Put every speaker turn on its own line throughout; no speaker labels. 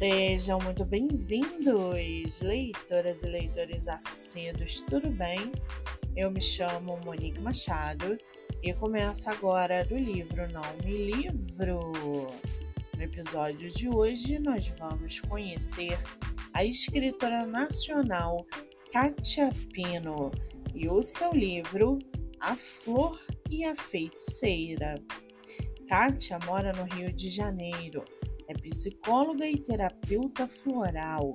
Sejam muito bem-vindos, leitoras e leitores assíduos, tudo bem? Eu me chamo Monique Machado e começo agora do livro Não Me Livro. No episódio de hoje, nós vamos conhecer a escritora nacional Katia Pino e o seu livro A Flor e a Feiticeira. Kátia mora no Rio de Janeiro é psicóloga e terapeuta floral,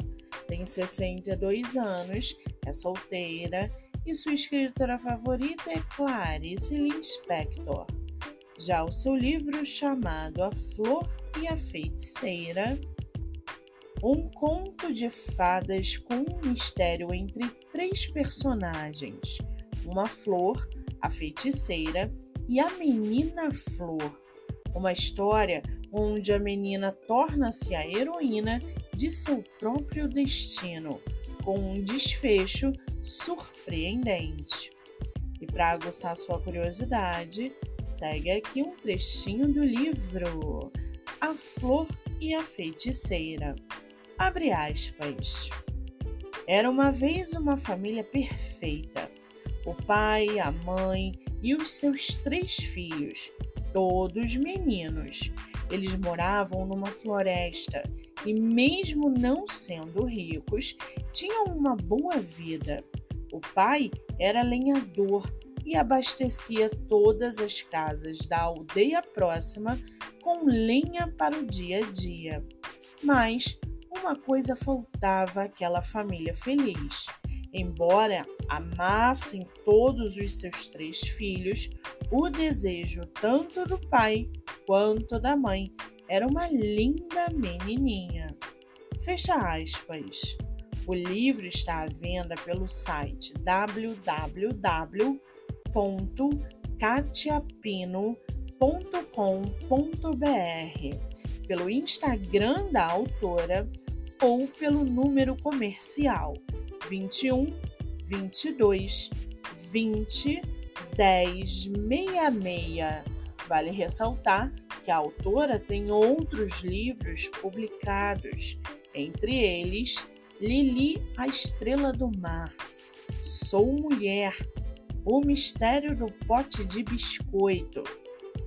tem 62 anos, é solteira e sua escritora favorita é Clarice Lispector. Já o seu livro chamado A Flor e a Feiticeira, um conto de fadas com um mistério entre três personagens: uma flor, a feiticeira e a menina flor. Uma história onde a menina torna-se a heroína de seu próprio destino, com um desfecho surpreendente. E para aguçar sua curiosidade, segue aqui um trechinho do livro A Flor e a Feiticeira. Abre aspas. Era uma vez uma família perfeita. O pai, a mãe e os seus três filhos, todos meninos, eles moravam numa floresta e, mesmo não sendo ricos, tinham uma boa vida. O pai era lenhador e abastecia todas as casas da aldeia próxima com lenha para o dia a dia. Mas uma coisa faltava àquela família feliz. Embora amassem todos os seus três filhos, o desejo tanto do pai quanto da mãe era uma linda menininha. Fecha aspas. O livro está à venda pelo site www.catiapino.com.br, pelo Instagram da autora ou pelo número comercial 21 22 20 10 66. Vale ressaltar que a autora tem outros livros publicados, entre eles Lili, a Estrela do Mar, Sou Mulher, O Mistério do Pote de Biscoito,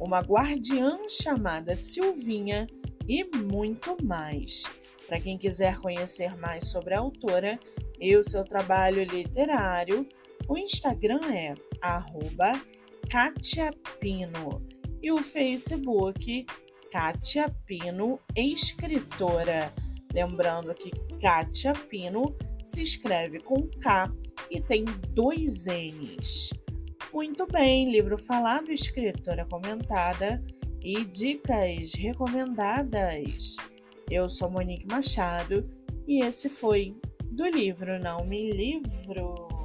Uma Guardiã chamada Silvinha e muito mais. Para quem quiser conhecer mais sobre a autora, e o seu trabalho literário, o Instagram é arroba e o Facebook Katia Pino Escritora. Lembrando que Katia Pino se escreve com K e tem dois N's. Muito bem, livro falado, escritora comentada e dicas recomendadas. Eu sou Monique Machado e esse foi do livro Não Me Livro.